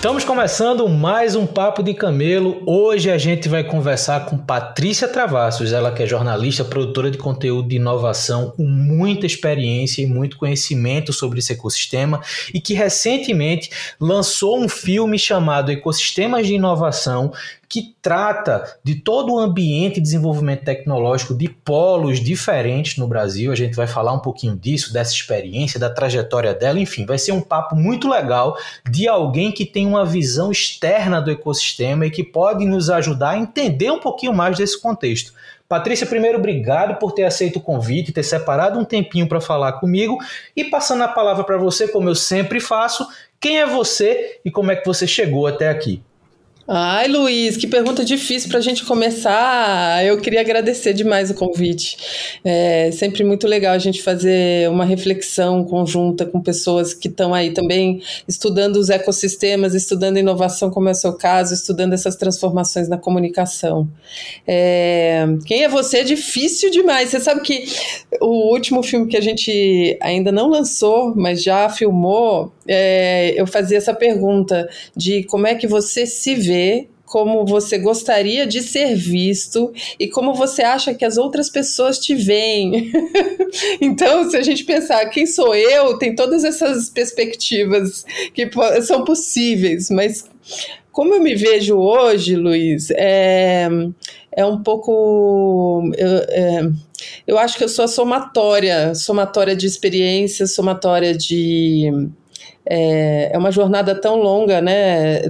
Estamos começando mais um Papo de Camelo. Hoje a gente vai conversar com Patrícia Travassos, ela que é jornalista, produtora de conteúdo de inovação, com muita experiência e muito conhecimento sobre esse ecossistema e que recentemente lançou um filme chamado Ecossistemas de Inovação, que trata de todo o ambiente de desenvolvimento tecnológico de polos diferentes no Brasil. A gente vai falar um pouquinho disso, dessa experiência, da trajetória dela, enfim, vai ser um papo muito legal de alguém que tem uma visão externa do ecossistema e que pode nos ajudar a entender um pouquinho mais desse contexto. Patrícia, primeiro, obrigado por ter aceito o convite, ter separado um tempinho para falar comigo e passando a palavra para você, como eu sempre faço, quem é você e como é que você chegou até aqui? Ai, Luiz, que pergunta difícil para a gente começar. Eu queria agradecer demais o convite. É sempre muito legal a gente fazer uma reflexão conjunta com pessoas que estão aí também estudando os ecossistemas, estudando inovação, como é o seu caso, estudando essas transformações na comunicação. É, quem é você é difícil demais. Você sabe que o último filme que a gente ainda não lançou, mas já filmou, é, eu fazia essa pergunta de como é que você se vê como você gostaria de ser visto e como você acha que as outras pessoas te veem. então, se a gente pensar quem sou eu, tem todas essas perspectivas que são possíveis, mas como eu me vejo hoje, Luiz, é, é um pouco. Eu, é, eu acho que eu sou a somatória somatória de experiências, somatória de é, é uma jornada tão longa, né?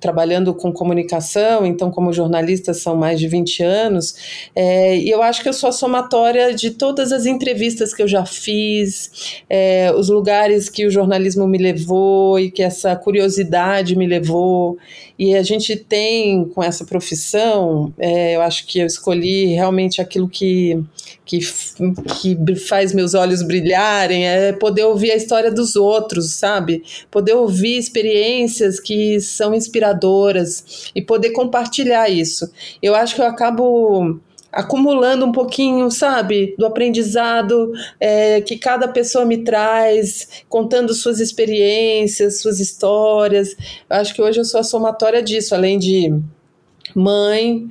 Trabalhando com comunicação, então como jornalista são mais de 20 anos, é, e eu acho que eu sou a somatória de todas as entrevistas que eu já fiz, é, os lugares que o jornalismo me levou e que essa curiosidade me levou, e a gente tem com essa profissão, é, eu acho que eu escolhi realmente aquilo que, que, que faz meus olhos brilharem, é poder ouvir a história dos outros, sabe? Poder ouvir experiências que são inspiradoras inspiradoras e poder compartilhar isso. Eu acho que eu acabo acumulando um pouquinho, sabe, do aprendizado é, que cada pessoa me traz, contando suas experiências, suas histórias. Eu acho que hoje eu sou a somatória disso, além de mãe,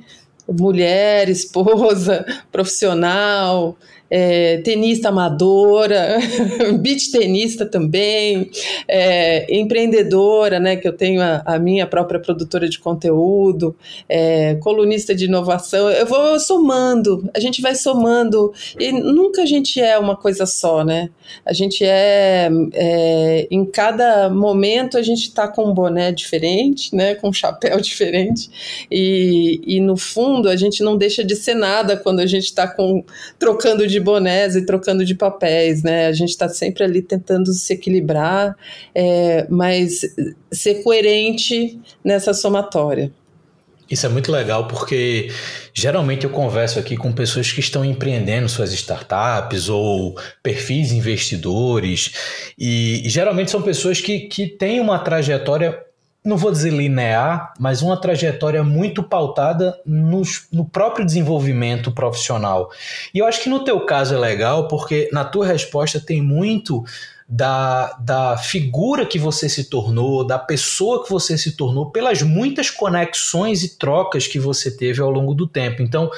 mulher, esposa, profissional, é, tenista amadora, beach tenista também, é, empreendedora, né, que eu tenho a, a, minha própria produtora de conteúdo, é, colunista de inovação, eu vou somando, a gente vai somando, e nunca a gente é uma coisa só, né, a gente é, é em cada momento a gente está com um boné diferente, né, com um chapéu diferente, e, e no fundo a gente não deixa de ser nada quando a gente está trocando de de bonés e trocando de papéis, né? A gente está sempre ali tentando se equilibrar, é, mas ser coerente nessa somatória. Isso é muito legal porque geralmente eu converso aqui com pessoas que estão empreendendo suas startups ou perfis investidores, e, e geralmente são pessoas que, que têm uma trajetória não vou dizer linear, mas uma trajetória muito pautada no, no próprio desenvolvimento profissional. E eu acho que no teu caso é legal, porque na tua resposta tem muito da, da figura que você se tornou, da pessoa que você se tornou, pelas muitas conexões e trocas que você teve ao longo do tempo. Então,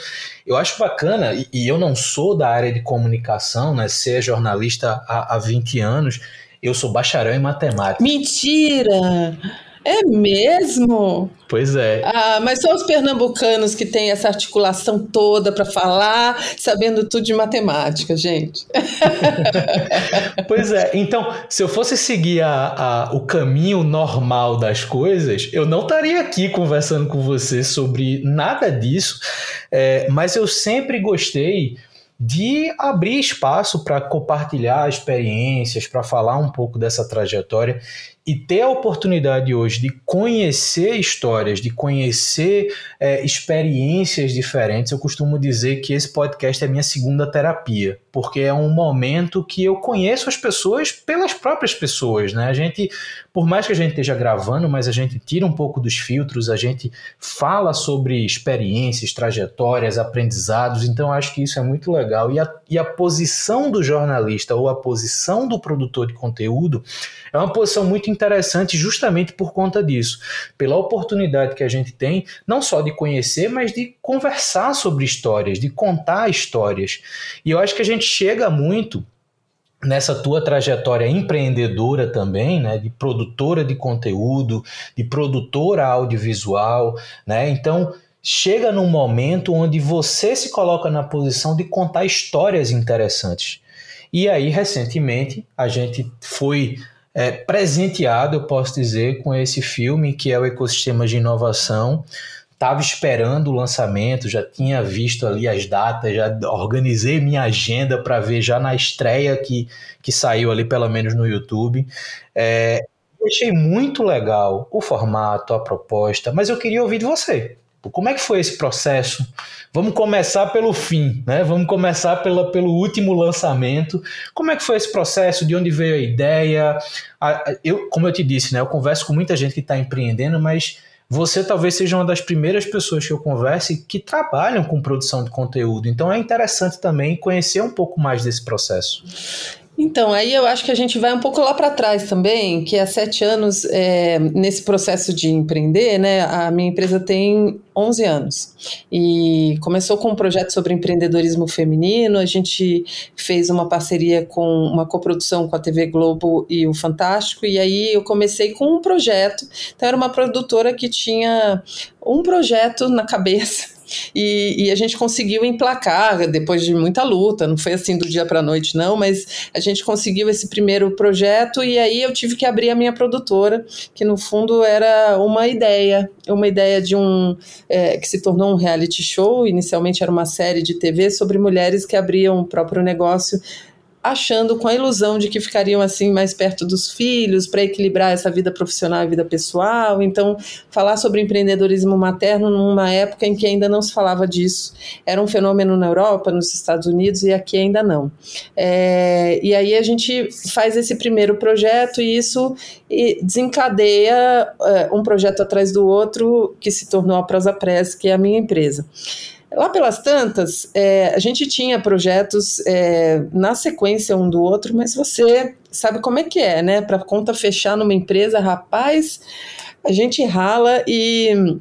eu acho bacana, e, e eu não sou da área de comunicação, né, ser jornalista há, há 20 anos, eu sou bacharel em matemática. Mentira! É mesmo? Pois é. Ah, mas são os pernambucanos que têm essa articulação toda para falar, sabendo tudo de matemática, gente. pois é. Então, se eu fosse seguir a, a, o caminho normal das coisas, eu não estaria aqui conversando com você sobre nada disso. É, mas eu sempre gostei de abrir espaço para compartilhar experiências, para falar um pouco dessa trajetória e ter a oportunidade hoje de conhecer histórias, de conhecer é, experiências diferentes, eu costumo dizer que esse podcast é minha segunda terapia, porque é um momento que eu conheço as pessoas pelas próprias pessoas, né? A gente, por mais que a gente esteja gravando, mas a gente tira um pouco dos filtros, a gente fala sobre experiências, trajetórias, aprendizados, então acho que isso é muito legal. E a, e a posição do jornalista ou a posição do produtor de conteúdo é uma posição muito interessante justamente por conta disso, pela oportunidade que a gente tem, não só de conhecer, mas de conversar sobre histórias, de contar histórias. E eu acho que a gente chega muito nessa tua trajetória empreendedora também, né, de produtora de conteúdo, de produtora audiovisual, né? Então, chega num momento onde você se coloca na posição de contar histórias interessantes. E aí, recentemente, a gente foi é, presenteado, eu posso dizer, com esse filme que é o Ecossistema de Inovação. Estava esperando o lançamento, já tinha visto ali as datas, já organizei minha agenda para ver já na estreia que, que saiu ali, pelo menos no YouTube. É, achei muito legal o formato, a proposta, mas eu queria ouvir de você. Como é que foi esse processo? Vamos começar pelo fim, né? Vamos começar pela, pelo último lançamento. Como é que foi esse processo? De onde veio a ideia? Eu, como eu te disse, né? Eu converso com muita gente que está empreendendo, mas você talvez seja uma das primeiras pessoas que eu converse que trabalham com produção de conteúdo. Então é interessante também conhecer um pouco mais desse processo. Então, aí eu acho que a gente vai um pouco lá para trás também, que há sete anos é, nesse processo de empreender, né? A minha empresa tem 11 anos e começou com um projeto sobre empreendedorismo feminino. A gente fez uma parceria com uma coprodução com a TV Globo e o Fantástico, e aí eu comecei com um projeto. Então, era uma produtora que tinha um projeto na cabeça e, e, a gente conseguiu emplacar depois de muita luta, não foi assim do dia para a noite, não, mas a gente conseguiu esse primeiro projeto e aí eu tive que abrir a minha produtora, que no fundo era uma ideia, uma ideia de um é, que se tornou um reality show. Inicialmente era uma série de TV sobre mulheres que abriam o próprio negócio achando com a ilusão de que ficariam assim mais perto dos filhos para equilibrar essa vida profissional e vida pessoal. Então, falar sobre empreendedorismo materno numa época em que ainda não se falava disso era um fenômeno na Europa, nos Estados Unidos e aqui ainda não. É, e aí a gente faz esse primeiro projeto e isso desencadeia é, um projeto atrás do outro que se tornou a Prosa Press, que é a minha empresa. Lá pelas tantas, é, a gente tinha projetos é, na sequência um do outro, mas você sabe como é que é, né? Para conta fechar numa empresa, rapaz, a gente rala e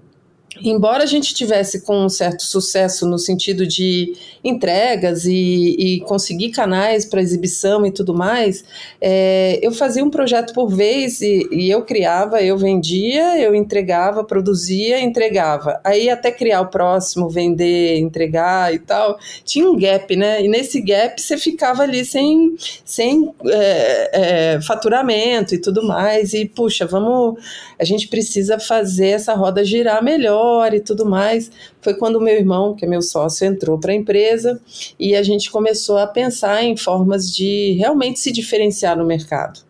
embora a gente tivesse com um certo sucesso no sentido de entregas e, e conseguir canais para exibição e tudo mais, é, eu fazia um projeto por vez e, e, eu criava, eu vendia, eu entregava, produzia, entregava. Aí até criar o próximo, vender, entregar e tal, tinha um gap, né? E nesse gap você ficava ali sem, sem é, é, faturamento e tudo mais. E puxa, vamos, a gente precisa fazer essa roda girar melhor e tudo mais, foi quando o meu irmão, que é meu sócio, entrou para a empresa e a gente começou a pensar em formas de realmente se diferenciar no mercado.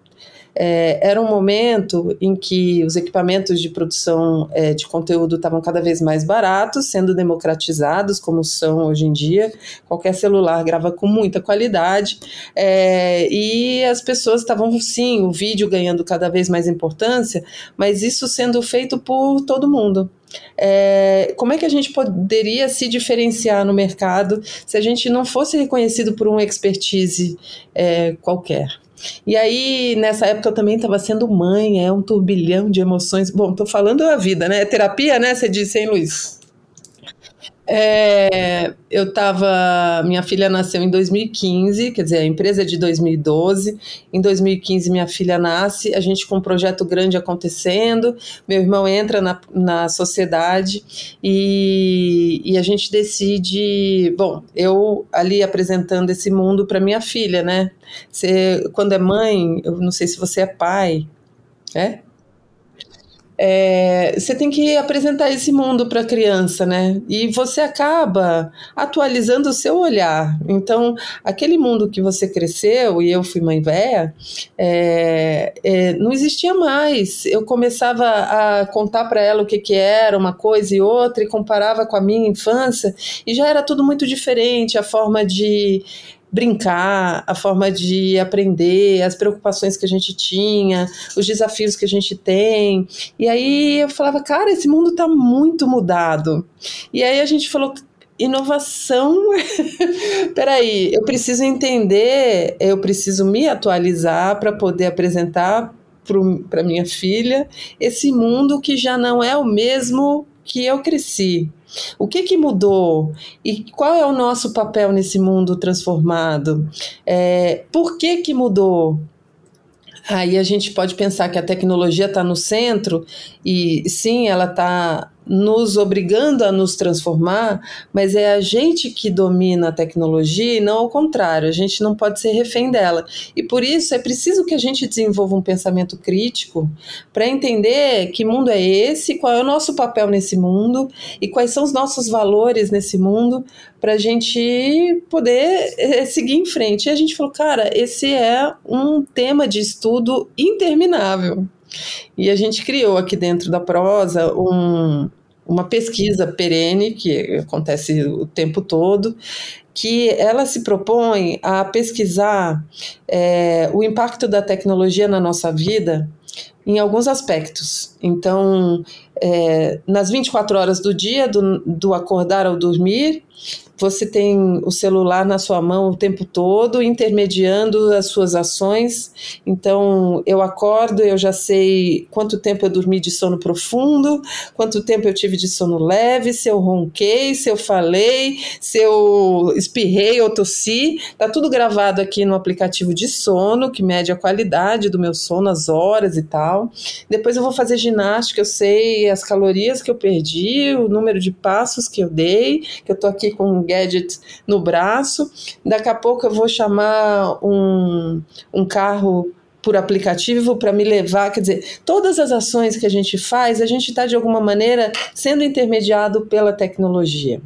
É, era um momento em que os equipamentos de produção é, de conteúdo estavam cada vez mais baratos, sendo democratizados, como são hoje em dia. Qualquer celular grava com muita qualidade, é, e as pessoas estavam, sim, o vídeo ganhando cada vez mais importância, mas isso sendo feito por todo mundo. É, como é que a gente poderia se diferenciar no mercado se a gente não fosse reconhecido por uma expertise é, qualquer? E aí, nessa época, eu também estava sendo mãe, é um turbilhão de emoções. Bom, tô falando da vida, né? É terapia, né? Você disse, hein, Luiz? É, eu estava. Minha filha nasceu em 2015, quer dizer, a empresa é de 2012. Em 2015, minha filha nasce, a gente com um projeto grande acontecendo. Meu irmão entra na, na sociedade e, e a gente decide. Bom, eu ali apresentando esse mundo para minha filha, né? Você, quando é mãe, eu não sei se você é pai, é? É, você tem que apresentar esse mundo para a criança, né? E você acaba atualizando o seu olhar. Então, aquele mundo que você cresceu, e eu fui mãe véia, é, é, não existia mais. Eu começava a contar para ela o que, que era uma coisa e outra, e comparava com a minha infância, e já era tudo muito diferente a forma de brincar, a forma de aprender, as preocupações que a gente tinha, os desafios que a gente tem. E aí eu falava, cara, esse mundo está muito mudado. E aí a gente falou, inovação. Peraí, eu preciso entender, eu preciso me atualizar para poder apresentar para minha filha esse mundo que já não é o mesmo que eu cresci. O que, que mudou? E qual é o nosso papel nesse mundo transformado? É, por que, que mudou? Aí a gente pode pensar que a tecnologia está no centro, e sim, ela está nos obrigando a nos transformar, mas é a gente que domina a tecnologia e não ao contrário, a gente não pode ser refém dela. E por isso é preciso que a gente desenvolva um pensamento crítico para entender que mundo é esse, qual é o nosso papel nesse mundo e quais são os nossos valores nesse mundo para a gente poder eh, seguir em frente. E a gente falou, cara, esse é um tema de estudo interminável. E a gente criou aqui dentro da prosa um, uma pesquisa perene, que acontece o tempo todo, que ela se propõe a pesquisar é, o impacto da tecnologia na nossa vida em alguns aspectos. Então, é, nas 24 horas do dia, do, do acordar ao dormir, você tem o celular na sua mão o tempo todo, intermediando as suas ações. Então, eu acordo, eu já sei quanto tempo eu dormi de sono profundo, quanto tempo eu tive de sono leve, se eu ronquei, se eu falei, se eu espirrei ou tossi. Tá tudo gravado aqui no aplicativo de sono, que mede a qualidade do meu sono, as horas e tal. Depois eu vou fazer ginástica, eu sei as calorias que eu perdi, o número de passos que eu dei, que eu tô aqui com gadget no braço. Daqui a pouco eu vou chamar um, um carro por aplicativo para me levar, quer dizer, todas as ações que a gente faz, a gente está de alguma maneira sendo intermediado pela tecnologia.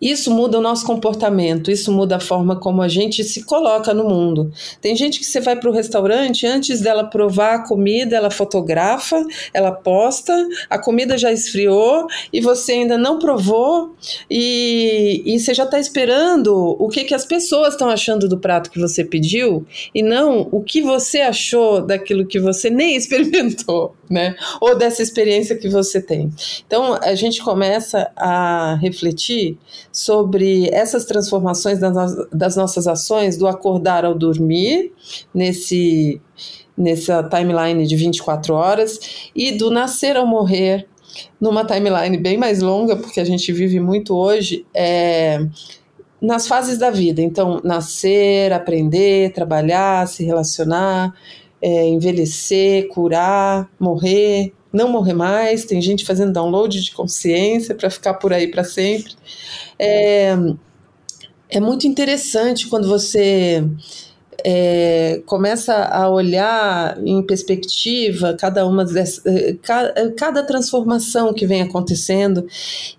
Isso muda o nosso comportamento, isso muda a forma como a gente se coloca no mundo. Tem gente que você vai para o restaurante, antes dela provar a comida, ela fotografa, ela posta, a comida já esfriou e você ainda não provou e, e você já está esperando o que, que as pessoas estão achando do prato que você pediu e não o que você achou daquilo que você nem experimentou, né? Ou dessa experiência que você tem. Então a gente começa a refletir sobre essas transformações das, nossas ações, do acordar ao dormir, nesse nessa timeline de 24 horas, e do nascer ao morrer, numa timeline bem mais longa, porque a gente vive muito hoje, é, nas fases da vida. Então, nascer, aprender, trabalhar, se relacionar, é, envelhecer, curar, morrer, não morrer mais. Tem gente fazendo download de consciência para ficar por aí para sempre. É, é muito interessante quando você é, começa a olhar em perspectiva cada uma dessas, cada, cada, transformação que vem acontecendo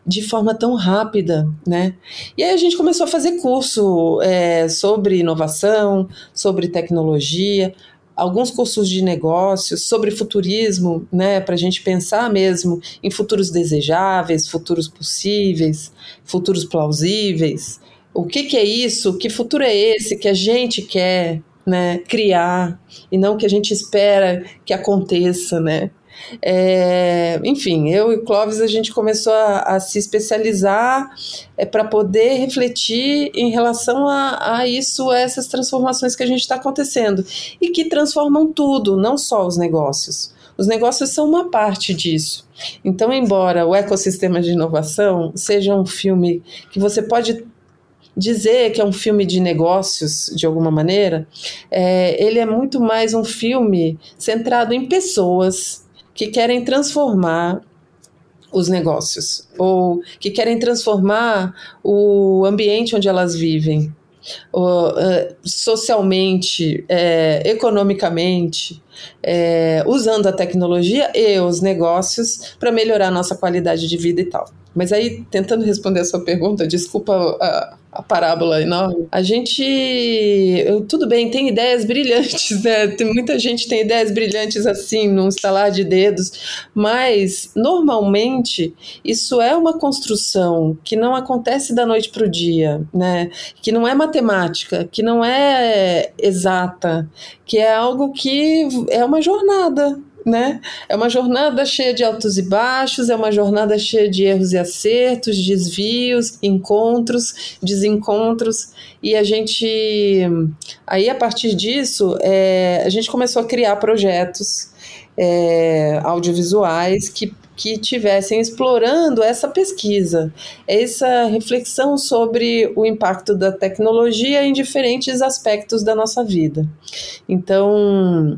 de forma tão rápida, né? E aí a gente começou a fazer curso é, sobre inovação, sobre tecnologia alguns cursos de negócios sobre futurismo, né, para a gente pensar mesmo em futuros desejáveis, futuros possíveis, futuros plausíveis. O que, que é isso? Que futuro é esse que a gente quer né, criar e não que a gente espera que aconteça, né? É, enfim, eu e Clóvis a gente começou a, a se especializar é, para poder refletir em relação a, a isso, a essas transformações que a gente está acontecendo e que transformam tudo, não só os negócios. Os negócios são uma parte disso. Então, embora o ecossistema de inovação seja um filme que você pode dizer que é um filme de negócios, de alguma maneira, é, ele é muito mais um filme centrado em pessoas que querem transformar os negócios ou que querem transformar o ambiente onde elas vivem. Uh, socialmente, é, economicamente, é, usando a tecnologia e os negócios para melhorar a nossa qualidade de vida e tal. Mas aí, tentando responder a sua pergunta, desculpa a parábola enorme. A gente, tudo bem, tem ideias brilhantes, né? Tem, muita gente tem ideias brilhantes assim, num estalar de dedos, mas normalmente isso é uma construção que não acontece da noite para o dia, né? Que não é matemática, que não é exata, que é algo que é uma jornada, né? É uma jornada cheia de altos e baixos, é uma jornada cheia de erros e acertos, desvios, encontros, desencontros, e a gente, aí a partir disso, é, a gente começou a criar projetos é, audiovisuais que que tivessem explorando essa pesquisa, essa reflexão sobre o impacto da tecnologia em diferentes aspectos da nossa vida. Então,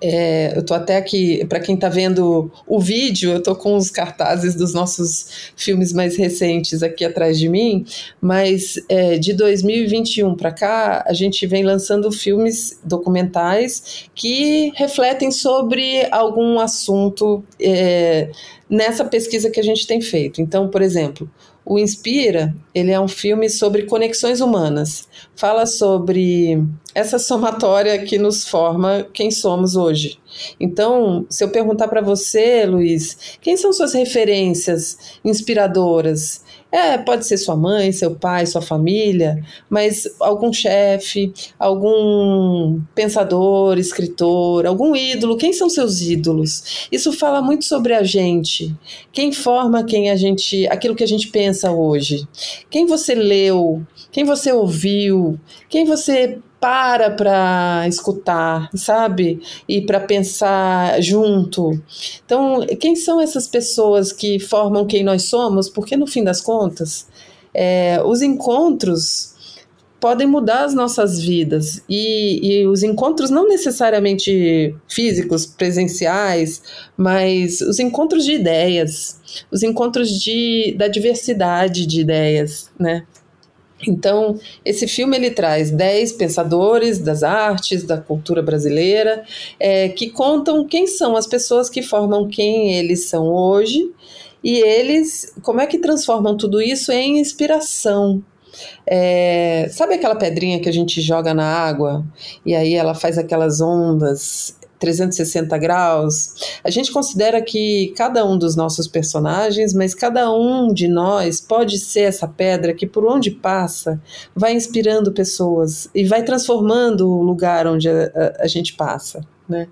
é, eu tô até aqui, para quem está vendo o vídeo, eu tô com os cartazes dos nossos filmes mais recentes aqui atrás de mim, mas é, de 2021 para cá, a gente vem lançando filmes documentais que refletem sobre algum assunto é, nessa pesquisa que a gente tem feito. Então, por exemplo, o Inspira, ele é um filme sobre conexões humanas. Fala sobre essa somatória que nos forma quem somos hoje. Então, se eu perguntar para você, Luiz, quem são suas referências inspiradoras? É, pode ser sua mãe, seu pai, sua família, mas algum chefe, algum pensador, escritor, algum ídolo, quem são seus ídolos? Isso fala muito sobre a gente. Quem forma quem a gente, aquilo que a gente pensa hoje? Quem você leu? Quem você ouviu? Quem você para para escutar, sabe? E para pensar junto. Então, quem são essas pessoas que formam quem nós somos? Porque no fim das contas, é, os encontros podem mudar as nossas vidas e, e, os encontros não necessariamente físicos, presenciais, mas os encontros de ideias, os encontros de, da diversidade de ideias, né? Então, esse filme ele traz dez pensadores das artes, da cultura brasileira, é, que contam quem são as pessoas que formam quem eles são hoje e eles, como é que transformam tudo isso em inspiração. É, sabe aquela pedrinha que a gente joga na água e aí ela faz aquelas ondas 360 graus. A gente considera que cada um dos nossos personagens, mas cada um de nós pode ser essa pedra que por onde passa vai inspirando pessoas e vai transformando o lugar onde a, a, a gente passa. Né?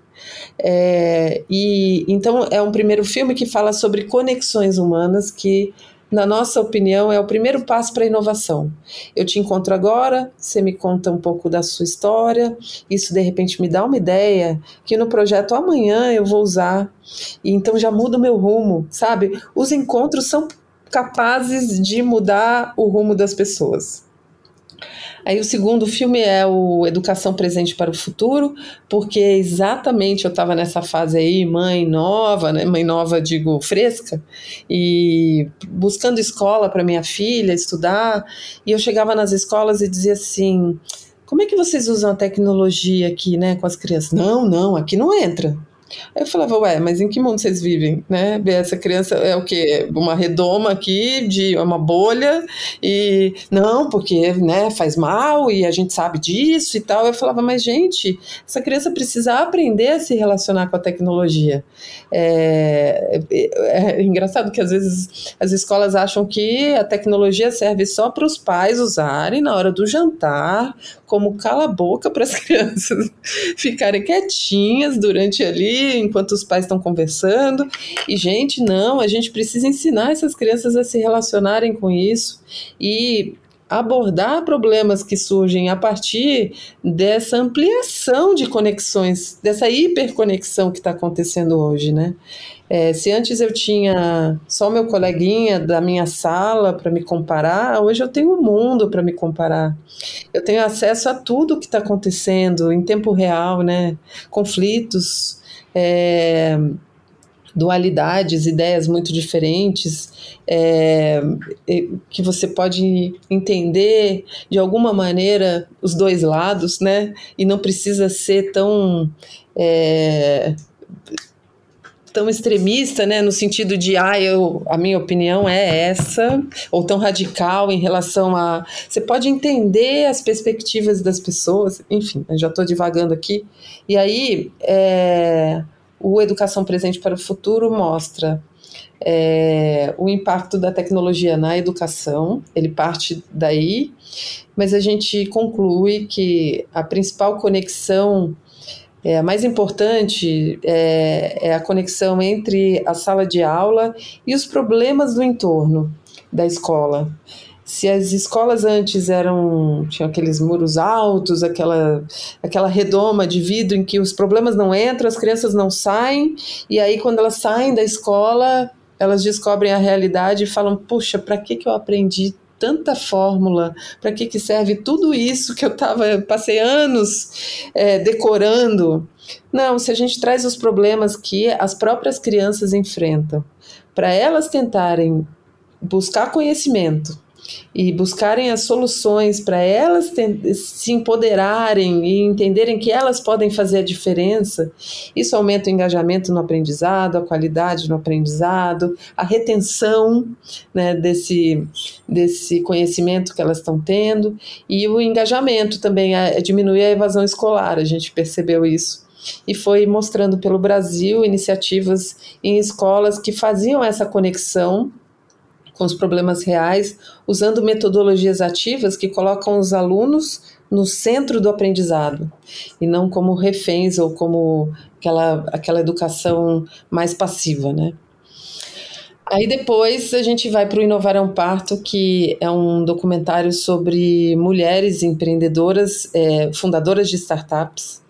É, e então é um primeiro filme que fala sobre conexões humanas que na nossa opinião, é o primeiro passo para a inovação. Eu te encontro agora, você me conta um pouco da sua história, isso de repente me dá uma ideia que no projeto amanhã eu vou usar, e então já muda o meu rumo, sabe? Os encontros são capazes de mudar o rumo das pessoas. Aí o segundo filme é o Educação Presente para o Futuro, porque exatamente eu estava nessa fase aí, mãe nova, né? Mãe nova, digo, fresca, e buscando escola para minha filha estudar, e eu chegava nas escolas e dizia assim: como é que vocês usam a tecnologia aqui, né, com as crianças? Não, não, aqui não entra. Aí eu falava, ué, mas em que mundo vocês vivem, né? Essa criança é o quê? Uma redoma aqui, de uma bolha, e não, porque né, faz mal e a gente sabe disso e tal. Eu falava, mas gente, essa criança precisa aprender a se relacionar com a tecnologia. É, é, é engraçado que às vezes as escolas acham que a tecnologia serve só para os pais usarem na hora do jantar, como cala-boca para as crianças ficarem quietinhas durante ali, enquanto os pais estão conversando. E, gente, não, a gente precisa ensinar essas crianças a se relacionarem com isso. E abordar problemas que surgem a partir dessa ampliação de conexões, dessa hiperconexão que está acontecendo hoje, né? É, se antes eu tinha só meu coleguinha da minha sala para me comparar, hoje eu tenho o mundo para me comparar. Eu tenho acesso a tudo que está acontecendo em tempo real, né? Conflitos, é, dualidades, ideias muito diferentes, é, que você pode entender de alguma maneira os dois lados, né? E não precisa ser tão. Tão extremista, né, no sentido de, ah, eu, a minha opinião é essa, ou tão radical em relação a. Você pode entender as perspectivas das pessoas, enfim, eu já estou divagando aqui. E aí, é, o Educação Presente para o Futuro mostra é, o impacto da tecnologia na educação, ele parte daí, mas a gente conclui que a principal conexão, é, a mais importante, é, é a conexão entre a sala de aula e os problemas do entorno da escola. Se as escolas antes eram tinham aqueles muros altos, aquela aquela redoma de vidro em que os problemas não entram, as crianças não saem, e aí quando elas saem da escola, elas descobrem a realidade e falam: "Puxa, para que que eu aprendi tanta fórmula, para que, que serve tudo isso que eu tava, passei anos é, decorando. Não, se a gente traz os problemas que as próprias crianças enfrentam, para elas tentarem buscar conhecimento, e buscarem as soluções para elas se empoderarem e entenderem que elas podem fazer a diferença, isso aumenta o engajamento no aprendizado, a qualidade no aprendizado, a retenção né, desse, desse conhecimento que elas estão tendo e o engajamento também, a, a diminuir a evasão escolar, a gente percebeu isso. E foi mostrando pelo Brasil iniciativas em escolas que faziam essa conexão com os problemas reais, usando metodologias ativas que colocam os alunos no centro do aprendizado e não como reféns ou como aquela, aquela educação mais passiva, né? Aí depois a gente vai para o Inovar é um Parto, que é um documentário sobre mulheres empreendedoras, é, fundadoras de startups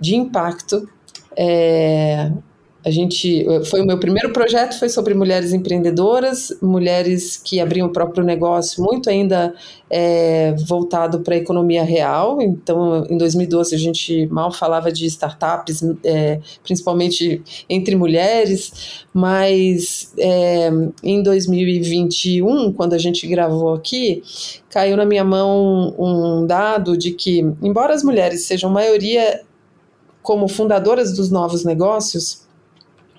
de impacto, é, a gente foi o meu primeiro projeto foi sobre mulheres empreendedoras, mulheres que abriam o próprio negócio, muito ainda é, voltado para a economia real. Então, em 2012 a gente mal falava de startups, é, principalmente entre mulheres, mas é, em 2021, quando a gente gravou aqui, caiu na minha mão um dado de que, embora as mulheres sejam maioria como fundadoras dos novos negócios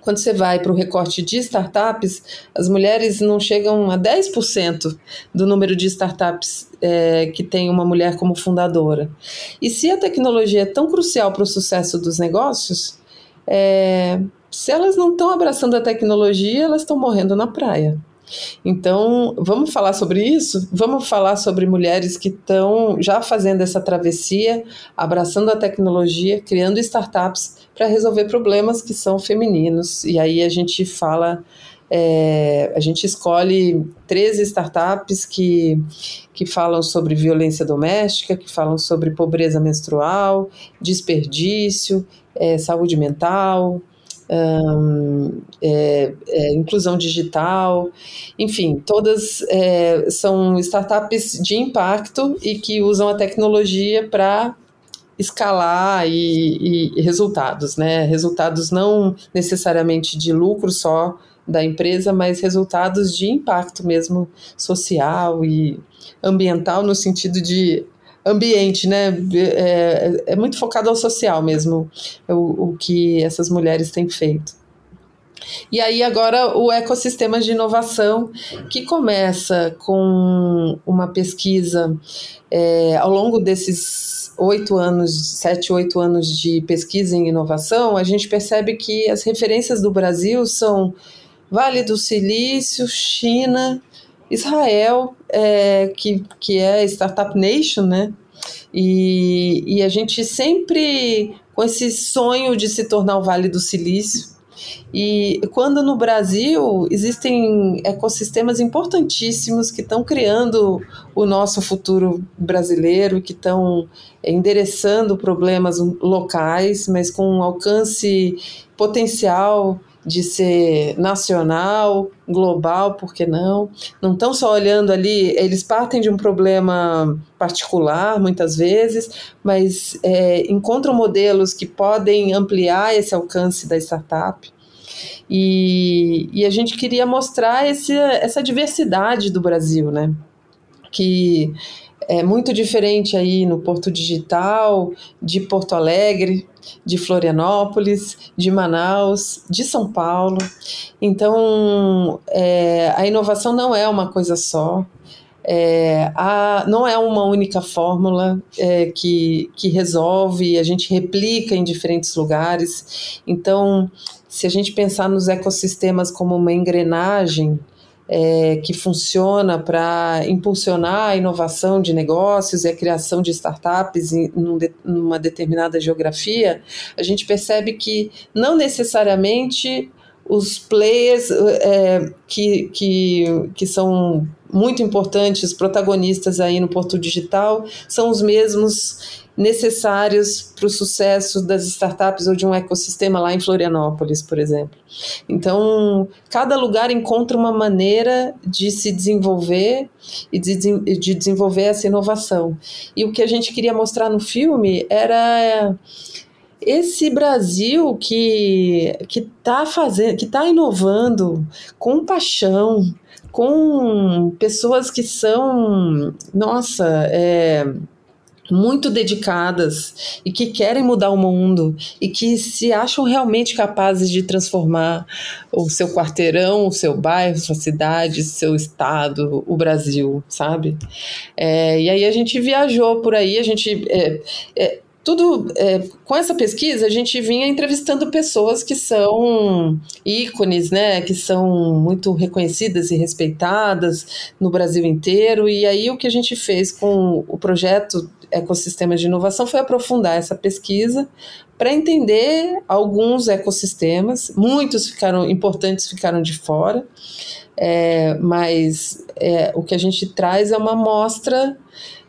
quando você vai para o recorte de startups, as mulheres não chegam a 10% do número de startups é, que tem uma mulher como fundadora. E se a tecnologia é tão crucial para o sucesso dos negócios, é, se elas não estão abraçando a tecnologia, elas estão morrendo na praia. Então, vamos falar sobre isso? Vamos falar sobre mulheres que estão já fazendo essa travessia, abraçando a tecnologia, criando startups para resolver problemas que são femininos. E aí a gente fala. É, a gente escolhe 13 startups que, que falam sobre violência doméstica, que falam sobre pobreza menstrual, desperdício, é, saúde mental, um, é, é, inclusão digital, enfim, todas é, são startups de impacto e que usam a tecnologia para escalar e, e, resultados, né? Resultados não necessariamente de lucro só da empresa, mas resultados de impacto mesmo social e ambiental no sentido de ambiente, né? É, é muito focado ao social mesmo, o, o que essas mulheres têm feito. E aí agora o ecossistema de inovação, que começa com uma pesquisa é, ao longo desses oito anos, sete, oito anos de pesquisa em inovação, a gente percebe que as referências do Brasil são Vale do Silício, China, Israel, é, que, que é Startup Nation, né? E, e a gente sempre com esse sonho de se tornar o Vale do Silício. E quando no Brasil existem ecossistemas importantíssimos que estão criando o nosso futuro brasileiro, que estão endereçando problemas locais, mas com um alcance potencial de ser nacional, global, por que não? Não estão só olhando ali, eles partem de um problema particular, muitas vezes, mas é, encontram modelos que podem ampliar esse alcance da startup. E, e a gente queria mostrar esse, essa diversidade do Brasil, né? Que é muito diferente aí no Porto Digital, de Porto Alegre, de Florianópolis, de Manaus, de São Paulo. Então, é, a inovação não é uma coisa só. É, a, não é uma única fórmula é, que, que resolve, a gente replica em diferentes lugares. Então, se a gente pensar nos ecossistemas como uma engrenagem, é, que funciona para impulsionar a inovação de negócios e a criação de startups em numa determinada geografia, a gente percebe que não necessariamente os players é, que, que, que são muito importantes, protagonistas aí no Porto Digital, são os mesmos necessários para o sucesso das startups ou de um ecossistema lá em Florianópolis, por exemplo. Então, cada lugar encontra uma maneira de se desenvolver e de, de desenvolver essa inovação. E o que a gente queria mostrar no filme era esse Brasil que que está fazendo, que está inovando com paixão, com pessoas que são, nossa, é, muito dedicadas e que querem mudar o mundo e que se acham realmente capazes de transformar o seu quarteirão, o seu bairro, sua cidade, seu estado, o Brasil, sabe? É, e aí a gente viajou por aí, a gente é, é, tudo é, com essa pesquisa a gente vinha entrevistando pessoas que são ícones, né, que são muito reconhecidas e respeitadas no Brasil inteiro. E aí o que a gente fez com o projeto Ecossistemas de Inovação foi aprofundar essa pesquisa para entender alguns ecossistemas. Muitos ficaram importantes, ficaram de fora. É, mas é, o que a gente traz é uma amostra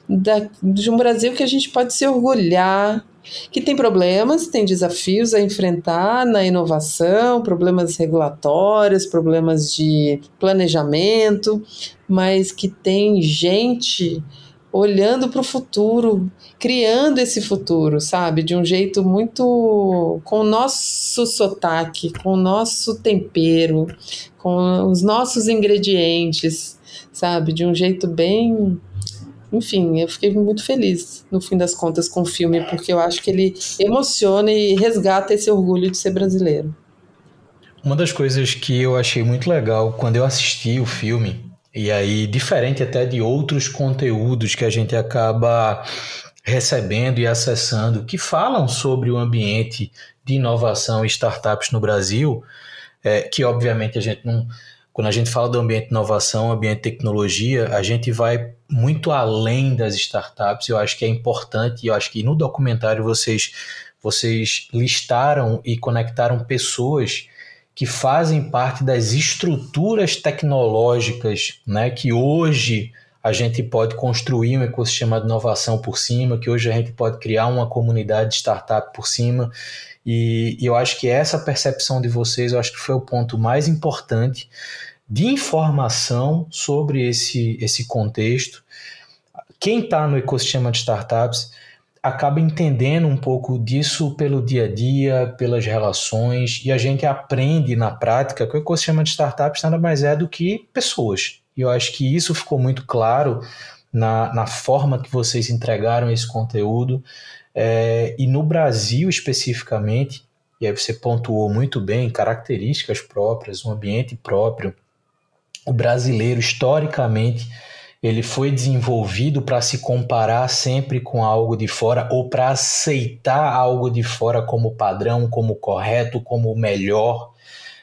da, de um Brasil que a gente pode se orgulhar, que tem problemas, tem desafios a enfrentar na inovação, problemas regulatórios, problemas de planejamento, mas que tem gente olhando para o futuro, criando esse futuro, sabe? De um jeito muito. com o nosso sotaque, com o nosso tempero, com os nossos ingredientes, sabe? De um jeito bem enfim, eu fiquei muito feliz, no fim das contas, com o filme, porque eu acho que ele emociona e resgata esse orgulho de ser brasileiro. Uma das coisas que eu achei muito legal quando eu assisti o filme, e aí, diferente até de outros conteúdos que a gente acaba recebendo e acessando, que falam sobre o ambiente de inovação e startups no Brasil, é, que obviamente a gente não quando a gente fala do ambiente de inovação, ambiente de tecnologia, a gente vai muito além das startups. Eu acho que é importante, e eu acho que no documentário vocês, vocês listaram e conectaram pessoas que fazem parte das estruturas tecnológicas né, que hoje a gente pode construir um ecossistema de inovação por cima, que hoje a gente pode criar uma comunidade de startup por cima. E, e eu acho que essa percepção de vocês, eu acho que foi o ponto mais importante de informação sobre esse, esse contexto. Quem está no ecossistema de startups acaba entendendo um pouco disso pelo dia a dia, pelas relações, e a gente aprende na prática que o ecossistema de startups nada mais é do que pessoas. E eu acho que isso ficou muito claro na, na forma que vocês entregaram esse conteúdo. É, e no Brasil especificamente, e aí você pontuou muito bem, características próprias, um ambiente próprio, o brasileiro, historicamente, ele foi desenvolvido para se comparar sempre com algo de fora ou para aceitar algo de fora como padrão, como correto, como melhor.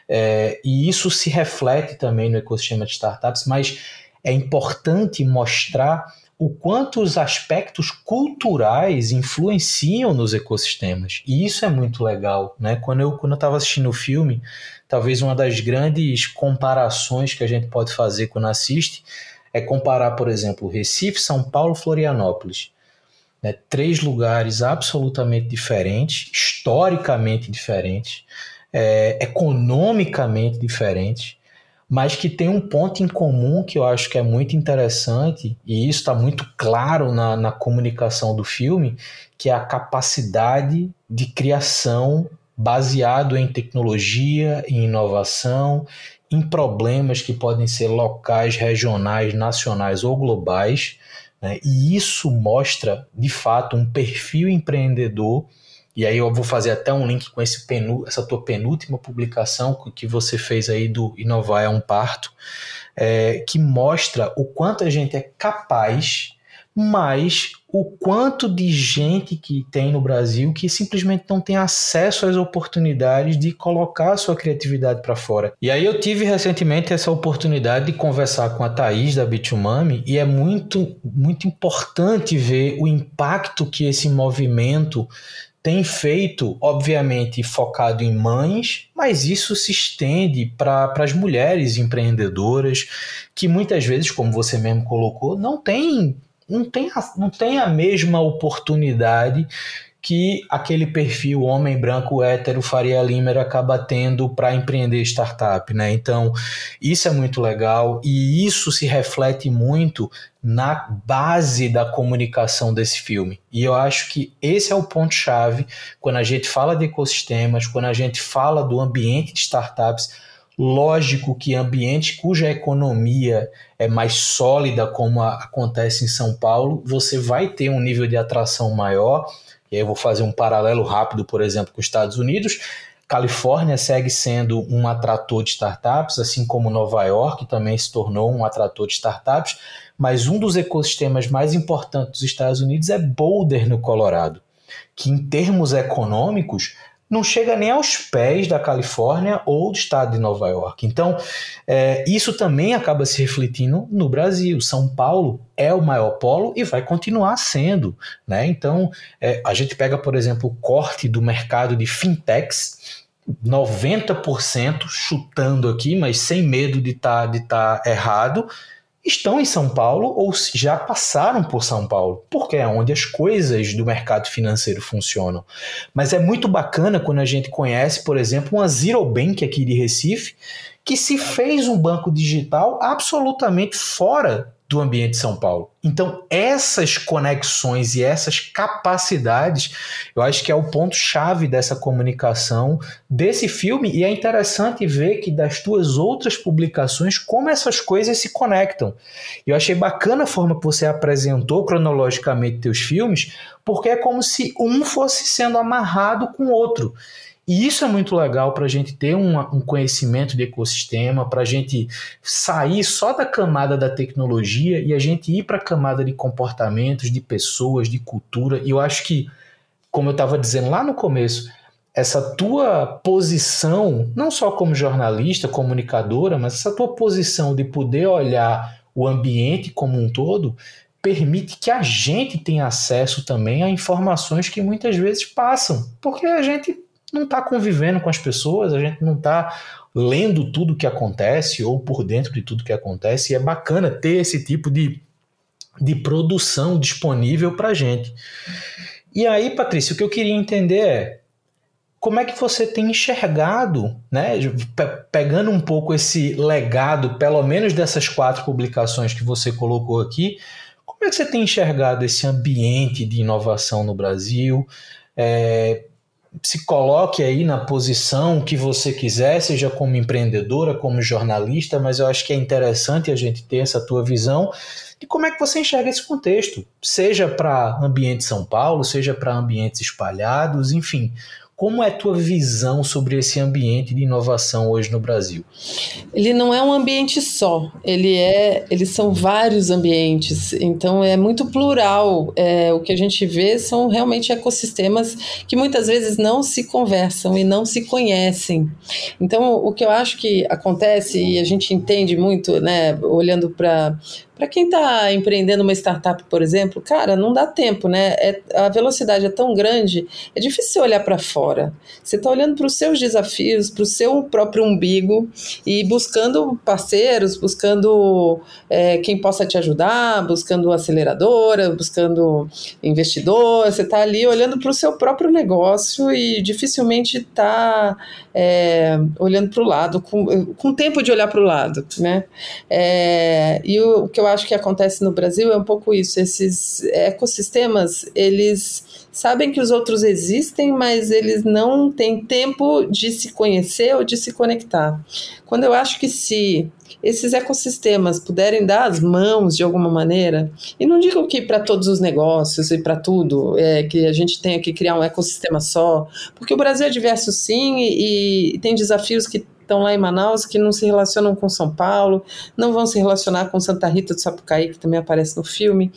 É, e isso se reflete também no ecossistema de startups, mas é importante mostrar o quanto os aspectos culturais influenciam nos ecossistemas. E isso é muito legal, né? Quando eu quando estava assistindo o filme, talvez uma das grandes comparações que a gente pode fazer quando assiste é comparar, por exemplo, Recife, São Paulo, Florianópolis. Né? Três lugares absolutamente diferentes, historicamente diferentes, é, economicamente diferentes mas que tem um ponto em comum que eu acho que é muito interessante, e isso está muito claro na, na comunicação do filme, que é a capacidade de criação baseado em tecnologia, em inovação, em problemas que podem ser locais, regionais, nacionais ou globais. Né? E isso mostra, de fato, um perfil empreendedor e aí eu vou fazer até um link com esse penu, essa tua penúltima publicação que você fez aí do Inovar é um Parto, é, que mostra o quanto a gente é capaz, mas o quanto de gente que tem no Brasil que simplesmente não tem acesso às oportunidades de colocar a sua criatividade para fora. E aí eu tive recentemente essa oportunidade de conversar com a Thaís da Bitumami e é muito, muito importante ver o impacto que esse movimento tem feito, obviamente, focado em mães, mas isso se estende para as mulheres empreendedoras que muitas vezes, como você mesmo colocou, não tem, não tem, não tem a mesma oportunidade que aquele perfil homem branco hétero Faria Limer acaba tendo para empreender startup, né? Então, isso é muito legal e isso se reflete muito na base da comunicação desse filme. E eu acho que esse é o ponto chave quando a gente fala de ecossistemas, quando a gente fala do ambiente de startups, Lógico que ambiente cuja economia é mais sólida, como a, acontece em São Paulo, você vai ter um nível de atração maior e aí eu vou fazer um paralelo rápido, por exemplo, com os Estados Unidos. Califórnia segue sendo um atrator de startups, assim como Nova York também se tornou um atrator de startups, mas um dos ecossistemas mais importantes dos Estados Unidos é Boulder, no Colorado, que em termos econômicos não chega nem aos pés da Califórnia ou do estado de Nova York. Então, é, isso também acaba se refletindo no Brasil. São Paulo é o maior polo e vai continuar sendo. Né? Então, é, a gente pega, por exemplo, o corte do mercado de fintechs. 90% chutando aqui, mas sem medo de estar tá, de tá errado, estão em São Paulo ou já passaram por São Paulo, porque é onde as coisas do mercado financeiro funcionam. Mas é muito bacana quando a gente conhece, por exemplo, uma Zero Bank aqui de Recife, que se fez um banco digital absolutamente fora do ambiente de São Paulo. Então, essas conexões e essas capacidades, eu acho que é o ponto-chave dessa comunicação desse filme, e é interessante ver que das tuas outras publicações, como essas coisas se conectam. Eu achei bacana a forma que você apresentou cronologicamente teus filmes, porque é como se um fosse sendo amarrado com o outro. E isso é muito legal para a gente ter um, um conhecimento de ecossistema, para a gente sair só da camada da tecnologia e a gente ir para a camada de comportamentos, de pessoas, de cultura. E eu acho que, como eu estava dizendo lá no começo, essa tua posição, não só como jornalista, comunicadora, mas essa tua posição de poder olhar o ambiente como um todo, permite que a gente tenha acesso também a informações que muitas vezes passam, porque a gente não está convivendo com as pessoas, a gente não está lendo tudo que acontece ou por dentro de tudo que acontece, e é bacana ter esse tipo de, de produção disponível para a gente. E aí, Patrícia, o que eu queria entender é como é que você tem enxergado, né, pegando um pouco esse legado, pelo menos dessas quatro publicações que você colocou aqui, como é que você tem enxergado esse ambiente de inovação no Brasil? É, se coloque aí na posição que você quiser, seja como empreendedora, como jornalista, mas eu acho que é interessante a gente ter essa tua visão de como é que você enxerga esse contexto, seja para ambiente São Paulo, seja para ambientes espalhados, enfim. Como é a tua visão sobre esse ambiente de inovação hoje no Brasil? Ele não é um ambiente só, ele é, eles são vários ambientes, então é muito plural. É, o que a gente vê são realmente ecossistemas que muitas vezes não se conversam e não se conhecem. Então, o que eu acho que acontece, e a gente entende muito, né, olhando para Para quem está empreendendo uma startup, por exemplo, cara, não dá tempo, né? É, a velocidade é tão grande, é difícil olhar para fora. Você está olhando para os seus desafios, para o seu próprio umbigo e buscando parceiros, buscando é, quem possa te ajudar, buscando aceleradora, buscando investidor. Você está ali olhando para o seu próprio negócio e dificilmente está é, olhando para o lado, com, com tempo de olhar para o lado, né? É, e o, o que eu acho que acontece no Brasil é um pouco isso. Esses ecossistemas, eles sabem que os outros existem, mas eles não têm tempo de se conhecer ou de se conectar. Quando eu acho que se esses ecossistemas puderem dar as mãos de alguma maneira, e não digo que para todos os negócios e para tudo, é, que a gente tenha que criar um ecossistema só, porque o Brasil é diverso sim e, e tem desafios que estão lá em Manaus que não se relacionam com São Paulo, não vão se relacionar com Santa Rita do Sapucaí, que também aparece no filme.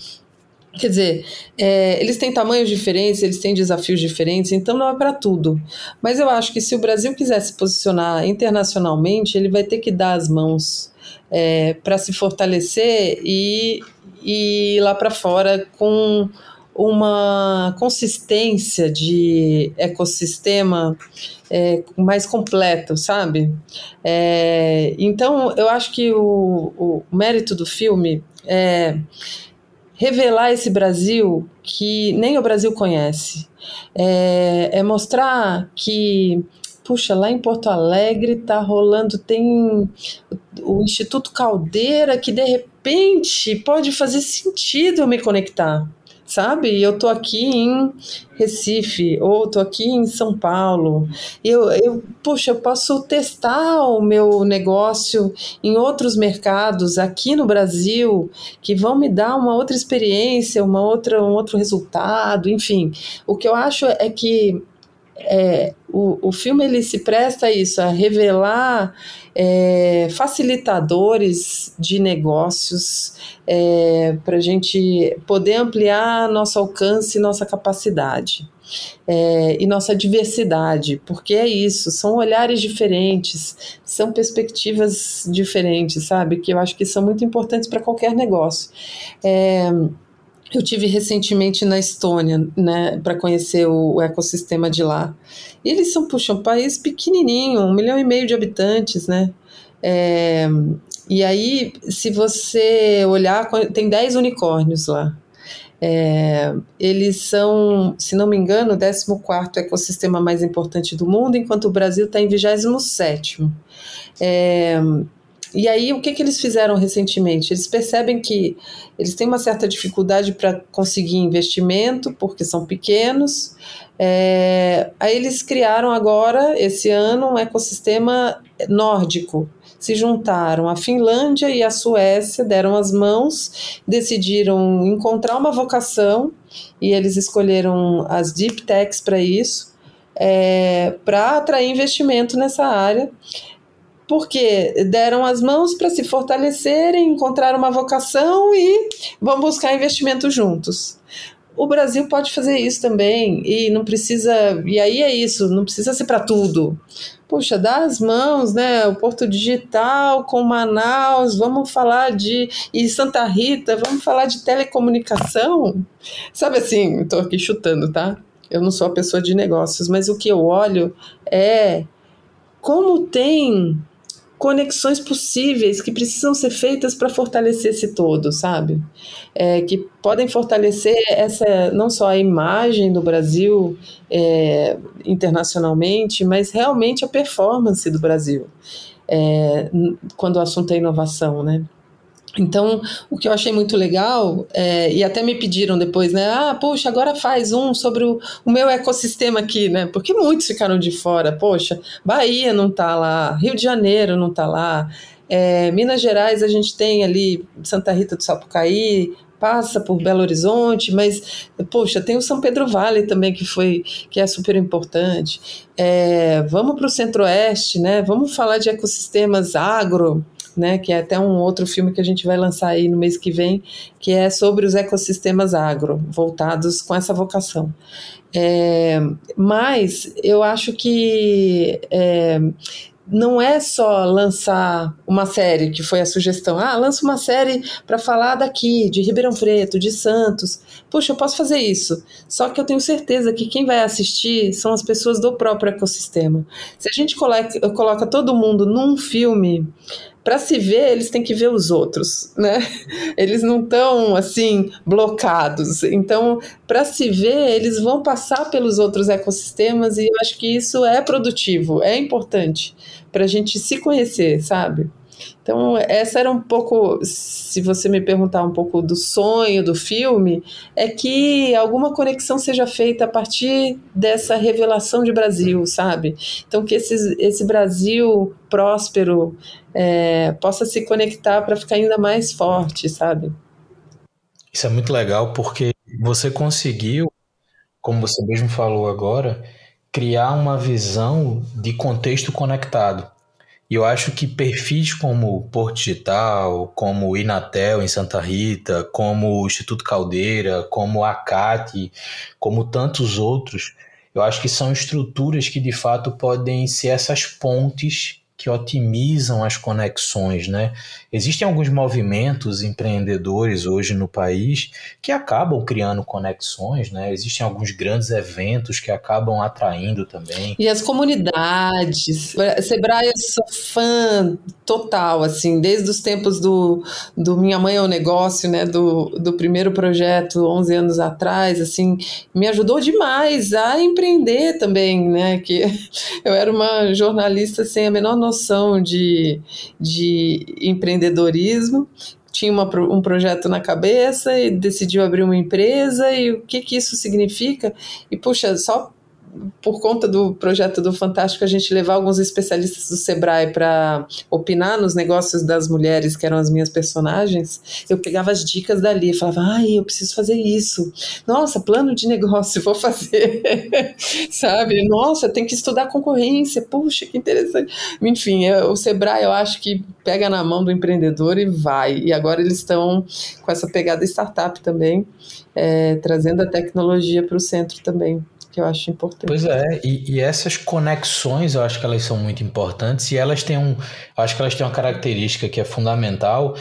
Quer dizer, é, eles têm tamanhos diferentes, eles têm desafios diferentes, então não é para tudo. Mas eu acho que se o Brasil quiser se posicionar internacionalmente, ele vai ter que dar as mãos é, para se fortalecer e, e ir lá para fora com uma consistência de ecossistema é, mais completo, sabe? É, então, eu acho que o, o mérito do filme é revelar esse Brasil que nem o Brasil conhece. É, é mostrar que puxa, lá em Porto Alegre tá rolando, tem o Instituto Caldeira que de repente pode fazer sentido eu me conectar sabe? Eu tô aqui em Recife ou tô aqui em São Paulo. Eu, eu, puxa, eu posso testar o meu negócio em outros mercados aqui no Brasil que vão me dar uma outra experiência, uma outra, um outro resultado, enfim. O que eu acho é que é, o, o filme ele se presta a isso, a revelar é, facilitadores de negócios é, para a gente poder ampliar nosso alcance, nossa capacidade. É, e nossa diversidade, porque é isso, são olhares diferentes, são perspectivas diferentes, sabe? Que eu acho que são muito importantes para qualquer negócio. É, eu tive recentemente na Estônia, né, para conhecer o, o, ecossistema de lá. E eles são, puxa, um país pequenininho, um milhão e meio de habitantes, né? É, e aí, se você olhar, tem 10 unicórnios lá. É, eles são, se não me engano, o 14 ecossistema mais importante do mundo, enquanto o Brasil está em 27. É, e aí, o que, que eles fizeram recentemente? Eles percebem que eles têm uma certa dificuldade para conseguir investimento, porque são pequenos. É, aí, eles criaram agora, esse ano, um ecossistema nórdico. Se juntaram a Finlândia e a Suécia, deram as mãos, decidiram encontrar uma vocação e eles escolheram as deep techs para isso, é, para atrair investimento nessa área porque deram as mãos para se fortalecerem, encontrar uma vocação e vão buscar investimento juntos. O Brasil pode fazer isso também e não precisa. E aí é isso, não precisa ser para tudo. Puxa, dá as mãos, né? O Porto Digital com Manaus, vamos falar de. E Santa Rita, vamos falar de telecomunicação. Sabe assim, estou aqui chutando, tá? Eu não sou a pessoa de negócios, mas o que eu olho é como tem conexões possíveis que precisam ser feitas para fortalecer esse todo, sabe? É, que podem fortalecer essa não só a imagem do Brasil é, internacionalmente, mas realmente a performance do Brasil é, quando o assunto é inovação, né? Então, o que eu achei muito legal, é, e até me pediram depois, né? Ah, poxa, agora faz um sobre o, o, meu ecossistema aqui, né? Porque muitos ficaram de fora. Poxa, Bahia não está lá, Rio de Janeiro não está lá, é, Minas Gerais a gente tem ali Santa Rita do Sapucaí, passa por Belo Horizonte, mas poxa, tem o São Pedro Vale também que foi que é super importante. É, vamos para o Centro-Oeste, né? Vamos falar de ecossistemas agro né, que é até um outro filme que a gente vai lançar aí no mês que vem, que é sobre os ecossistemas agro, voltados com essa vocação. É, mas eu acho que é, não é só lançar uma série, que foi a sugestão. Ah, lança uma série para falar daqui, de Ribeirão Preto, de Santos. Puxa, eu posso fazer isso. Só que eu tenho certeza que quem vai assistir são as pessoas do próprio ecossistema. Se a gente coloca, coloca todo mundo num filme, para se ver, eles têm que ver os outros, né? Eles não estão assim blocados. Então, para se ver, eles vão passar pelos outros ecossistemas e eu acho que isso é produtivo, é importante para a gente se conhecer, sabe? Então, essa era um pouco, se você me perguntar um pouco do sonho do filme, é que alguma conexão seja feita a partir dessa revelação de Brasil, sabe? Então, que esse, esse Brasil próspero é, possa se conectar para ficar ainda mais forte, sabe? Isso é muito legal porque você conseguiu, como você mesmo falou agora, criar uma visão de contexto conectado. E eu acho que perfis como Porto Digital, como o Inatel em Santa Rita, como o Instituto Caldeira, como a CAT, como tantos outros, eu acho que são estruturas que de fato podem ser essas pontes que otimizam as conexões, né? Existem alguns movimentos empreendedores hoje no país que acabam criando conexões, né? Existem alguns grandes eventos que acabam atraindo também. E as comunidades. Sebrae, eu sou fã total, assim, desde os tempos do, do Minha Mãe é um Negócio, né? Do, do primeiro projeto, 11 anos atrás, assim, me ajudou demais a empreender também, né? Que eu era uma jornalista sem a menor noção de, de empreendedorismo, tinha uma, um projeto na cabeça e decidiu abrir uma empresa e o que, que isso significa. E, puxa, só por conta do projeto do Fantástico, a gente levar alguns especialistas do Sebrae para opinar nos negócios das mulheres, que eram as minhas personagens, eu pegava as dicas dali, falava, ai, eu preciso fazer isso. Nossa, plano de negócio, vou fazer. Sabe? Nossa, tem que estudar concorrência. Puxa, que interessante. Enfim, é, o Sebrae, eu acho que pega na mão do empreendedor e vai. E agora eles estão com essa pegada startup também, é, trazendo a tecnologia para o centro também que eu acho importante. Pois é, e, e, essas conexões eu acho que elas são muito importantes e elas têm um. Eu acho que elas têm uma característica que é fundamental,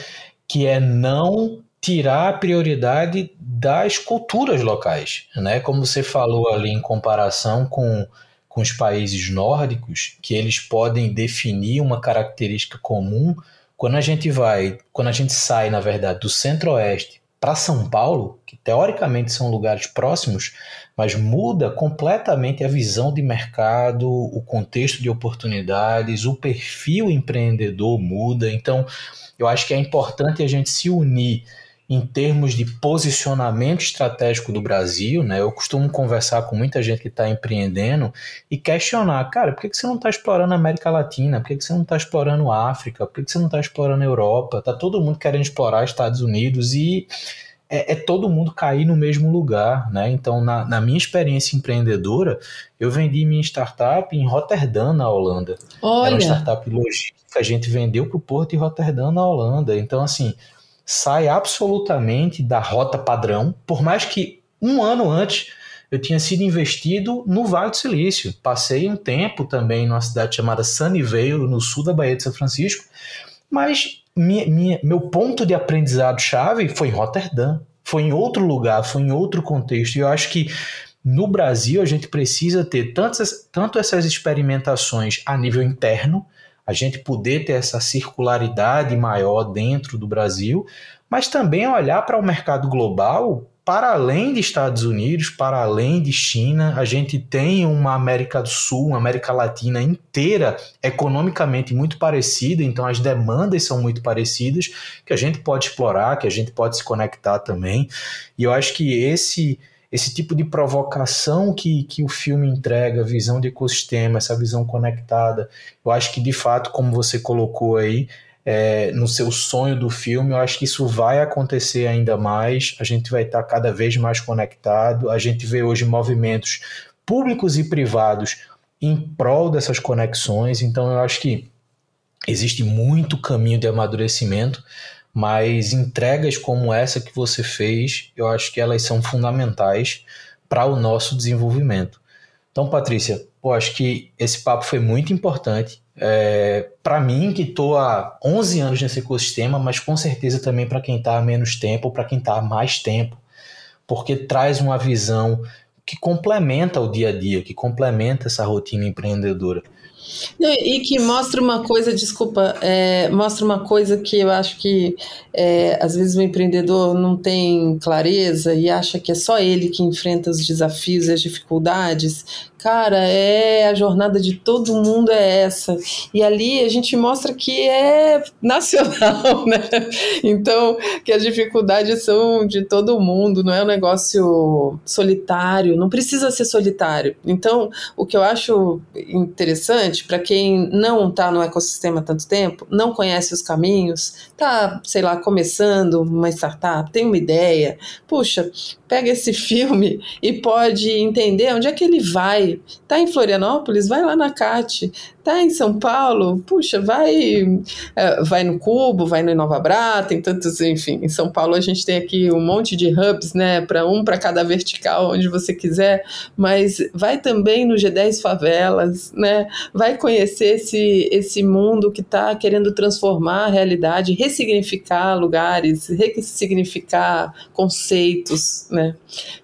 que é não tirar a prioridade das culturas locais. Né? Como você falou ali em comparação com, com os países nórdicos, que eles podem definir uma característica comum. Quando a gente vai, quando a gente sai, na verdade, do centro-oeste para São Paulo, que teoricamente são lugares próximos, mas muda completamente a visão de mercado, o contexto de oportunidades, o perfil empreendedor muda. Então, eu acho que é importante a gente se unir em termos de posicionamento estratégico do Brasil, né? Eu costumo conversar com muita gente que está empreendendo e questionar, cara, por que, que você não está explorando a América Latina? Por que, que você não está explorando a África? Por que, que você não está explorando a Europa? Tá todo mundo querendo explorar Estados Unidos e é, é, todo mundo cair no mesmo lugar, né? Então, na, na, minha experiência empreendedora, eu vendi minha startup em Roterdã, na Holanda. Olha. Era uma startup logística, a gente vendeu para o porto de Roterdã, na Holanda. Então, assim, sai absolutamente da rota padrão, por mais que um ano antes eu tinha sido investido no Vale do Silício. Passei um tempo também numa cidade chamada Sunnyvale, no sul da Baía de São Francisco, mas minha, minha, meu ponto de aprendizado chave foi em Roterdã, foi em outro lugar, foi em outro contexto. E eu acho que no Brasil a gente precisa ter tantas, tanto essas experimentações a nível interno, a gente poder ter essa circularidade maior dentro do Brasil, mas também olhar para o mercado global para além de Estados Unidos, para além de China, a gente tem uma América do Sul, uma América Latina inteira economicamente muito parecida, então as demandas são muito parecidas, que a gente pode explorar, que a gente pode se conectar também. E eu acho que esse esse tipo de provocação que, que o filme entrega, visão de ecossistema, essa visão conectada, eu acho que de fato, como você colocou aí, é, no seu sonho do filme. Eu acho que isso vai acontecer ainda mais. A gente vai estar cada vez mais conectado. A gente vê hoje movimentos públicos e privados em prol dessas conexões. Então eu acho que existe muito caminho de amadurecimento, mas entregas como essa que você fez, eu acho que elas são fundamentais para o nosso desenvolvimento. Então, Patrícia, eu acho que esse papo foi muito importante É, para mim, que estou há 11 anos nesse ecossistema, mas com certeza também para quem está há menos tempo, para quem está há mais tempo, porque traz uma visão que complementa o dia a dia, que complementa essa rotina empreendedora. E que mostra uma coisa, desculpa, é, mostra uma coisa que eu acho que é, às vezes o empreendedor não tem clareza e acha que é só ele que enfrenta os desafios e as dificuldades, cara, é a jornada de todo mundo é essa. E ali a gente mostra que é nacional, né? Então, que as dificuldades são de todo mundo, não é um negócio solitário, não precisa ser solitário. Então, o que eu acho interessante para quem não está no ecossistema há tanto tempo, não conhece os caminhos, tá, sei lá, começando uma startup, tem uma ideia, puxa, pega esse filme e pode entender onde é que ele vai. Tá em Florianópolis? Vai lá na CAT tá em São Paulo, puxa, vai é, vai no Cubo, vai no Nova Bra, tem tantos, enfim, em São Paulo a gente tem aqui um monte de hubs, né, para um para cada vertical, onde você quiser, mas vai também no G10 Favelas, né, vai conhecer esse, esse mundo que está querendo transformar a realidade, ressignificar lugares, ressignificar conceitos, né,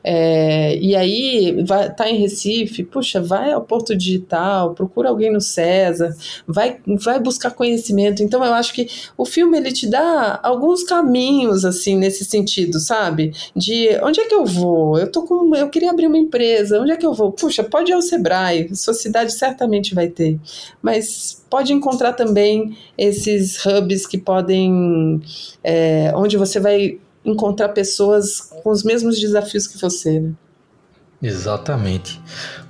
é, e aí vai, tá em Recife, puxa, vai ao Porto Digital, procura alguém no César, vai, vai buscar conhecimento. Então eu acho que o filme ele te dá alguns caminhos assim nesse sentido, sabe? De onde é que eu vou? Eu tô com, eu queria abrir uma empresa, onde é que eu vou? Puxa, pode ir ao Sebrae, sua cidade certamente vai ter, mas pode encontrar também esses hubs que podem, é, onde você vai encontrar pessoas com os mesmos desafios que você. Né? Exatamente.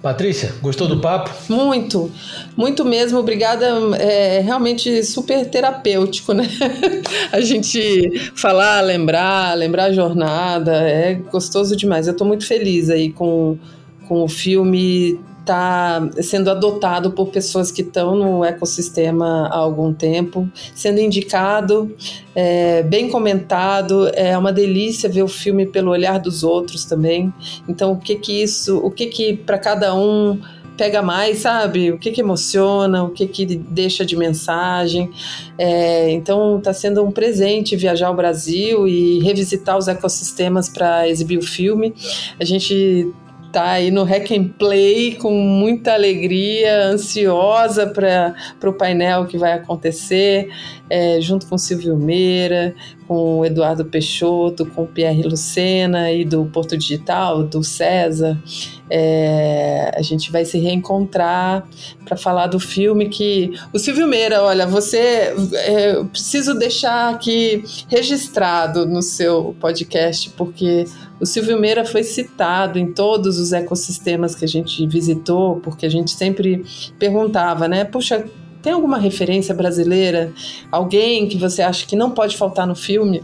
Patrícia, gostou do papo? Muito, muito mesmo. Obrigada. É realmente super terapêutico, né? a gente falar, lembrar, lembrar a jornada, é gostoso demais. Eu estou muito feliz aí com, com o filme está sendo adotado por pessoas que estão no ecossistema há algum tempo, sendo indicado, é, bem comentado, é uma delícia ver o filme pelo olhar dos outros também. Então, o que que isso, o que que para cada um pega mais, sabe? O que que emociona, o que que deixa de mensagem. É, então, está sendo um presente viajar ao Brasil e revisitar os ecossistemas para exibir o filme. A gente tá aí no Hack and Play com muita alegria, ansiosa para o painel que vai acontecer, é, junto com Silvio Meira, com o Eduardo Peixoto, com o Pierre Lucena e do Porto Digital, do César. É, a gente vai se reencontrar para falar do filme que o Silvio Meira, olha, você é, preciso deixar aqui registrado no seu podcast porque o Silvio Meira foi citado em todos os ecossistemas que a gente visitou, porque a gente sempre perguntava, né? Puxa, tem alguma referência brasileira? Alguém que você acha que não pode faltar no filme?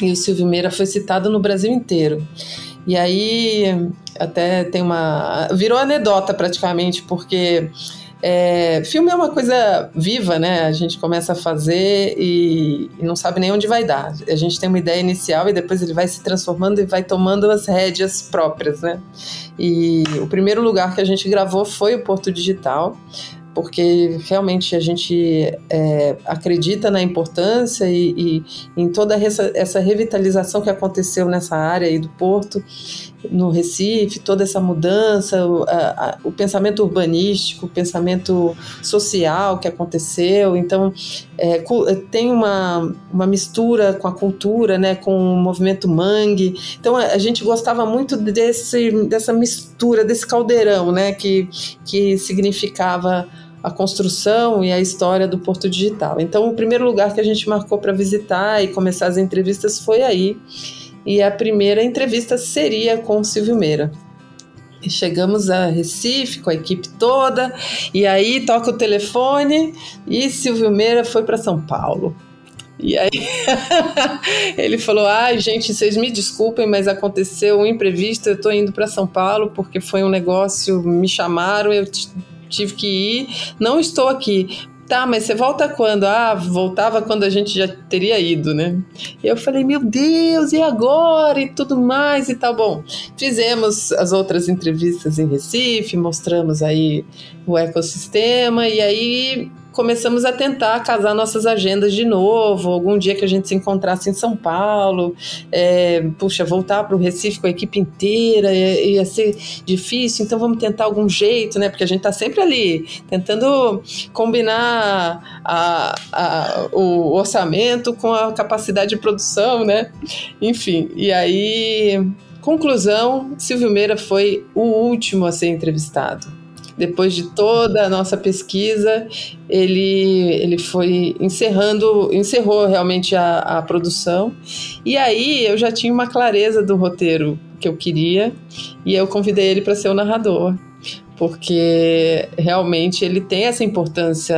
E o Silvio Meira foi citado no Brasil inteiro. E aí até tem uma. virou anedota praticamente, porque é, filme é uma coisa viva, né? A gente começa a fazer e, e, não sabe nem onde vai dar. A gente tem uma ideia inicial e depois ele vai se transformando e vai tomando as rédeas próprias, né? E o primeiro lugar que a gente gravou foi o Porto Digital porque realmente a gente é, acredita na importância e, e, em toda essa, essa, revitalização que aconteceu nessa área aí do Porto, no Recife, toda essa mudança, o, a, o pensamento urbanístico, o pensamento social que aconteceu. Então, é, tem uma, uma mistura com a cultura, né, com o movimento mangue. Então, a, a gente gostava muito desse, dessa mistura, desse caldeirão, né, que, que significava a construção e a história do Porto Digital. Então, o primeiro lugar que a gente marcou para visitar e começar as entrevistas foi aí. E a primeira entrevista seria com o Silvio Meira. Chegamos a Recife com a equipe toda, e aí toca o telefone e Silvio Meira foi para São Paulo. E aí ele falou: "Ai, ah, gente, vocês me desculpem, mas aconteceu um imprevisto, eu estou indo para São Paulo porque foi um negócio, me chamaram, eu tive que ir, não estou aqui. Tá, mas você volta quando? Ah, voltava quando a gente já teria ido, né? E eu falei, meu Deus, e agora? E tudo mais e tal. Bom, fizemos as outras entrevistas em Recife, mostramos aí o ecossistema, e aí começamos a tentar casar nossas agendas de novo. Algum dia que a gente se encontrasse em São Paulo, é, puxa, voltar para o Recife com a equipe inteira ia, ia, ser difícil, então vamos tentar algum jeito, né? Porque a gente está sempre ali tentando combinar a, a, o orçamento com a capacidade de produção, né? Enfim, e aí Conclusão: Silvio Meira foi o último a ser entrevistado. Depois de toda a nossa pesquisa, ele, ele foi encerrando, encerrou realmente a, a produção. E aí eu já tinha uma clareza do roteiro que eu queria, e eu convidei ele para ser o narrador porque realmente ele tem essa importância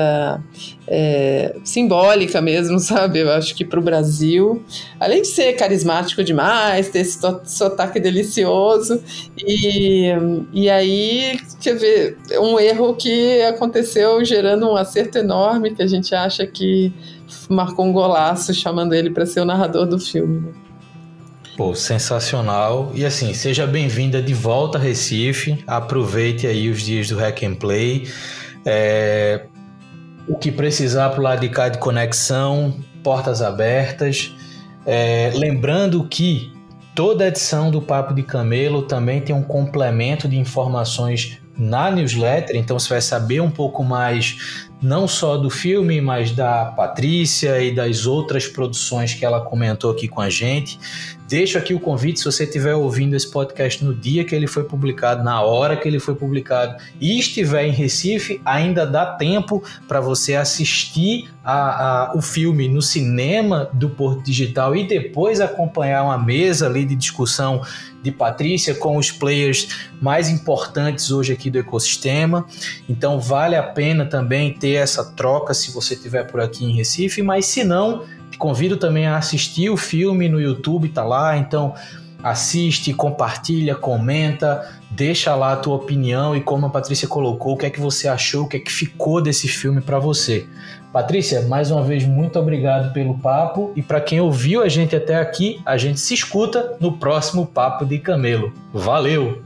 é, simbólica mesmo, sabe? Eu acho que para o Brasil, além de ser carismático demais, ter esse sotaque delicioso, e, e aí, quer ver, um erro que aconteceu gerando um acerto enorme que a gente acha que marcou um golaço chamando ele para ser o narrador do filme. Pô, sensacional. E assim, seja bem-vinda de volta a Recife. Aproveite aí os dias do Hack and Play. É... O que precisar pro lado de cá de conexão, portas abertas. É... Lembrando que toda edição do Papo de Camelo também tem um complemento de informações na newsletter, então você vai saber um pouco mais não só do filme, mas da Patrícia e das outras produções que ela comentou aqui com a gente. Deixo aqui o convite, se você estiver ouvindo esse podcast no dia que ele foi publicado, na hora que ele foi publicado e estiver em Recife, ainda dá tempo para você assistir a, a, o filme no cinema do Porto Digital e depois acompanhar uma mesa ali de discussão de Patrícia com os players mais importantes hoje aqui do ecossistema. Então vale a pena também ter essa troca se você estiver por aqui em Recife, mas se não, te convido também a assistir o filme no YouTube, tá lá, então assiste, compartilha, comenta, deixa lá a tua opinião e como a Patrícia colocou, o que é que você achou, o que é que ficou desse filme para você. Patrícia, mais uma vez muito obrigado pelo papo e para quem ouviu a gente até aqui, a gente se escuta no próximo papo de Camelo. Valeu.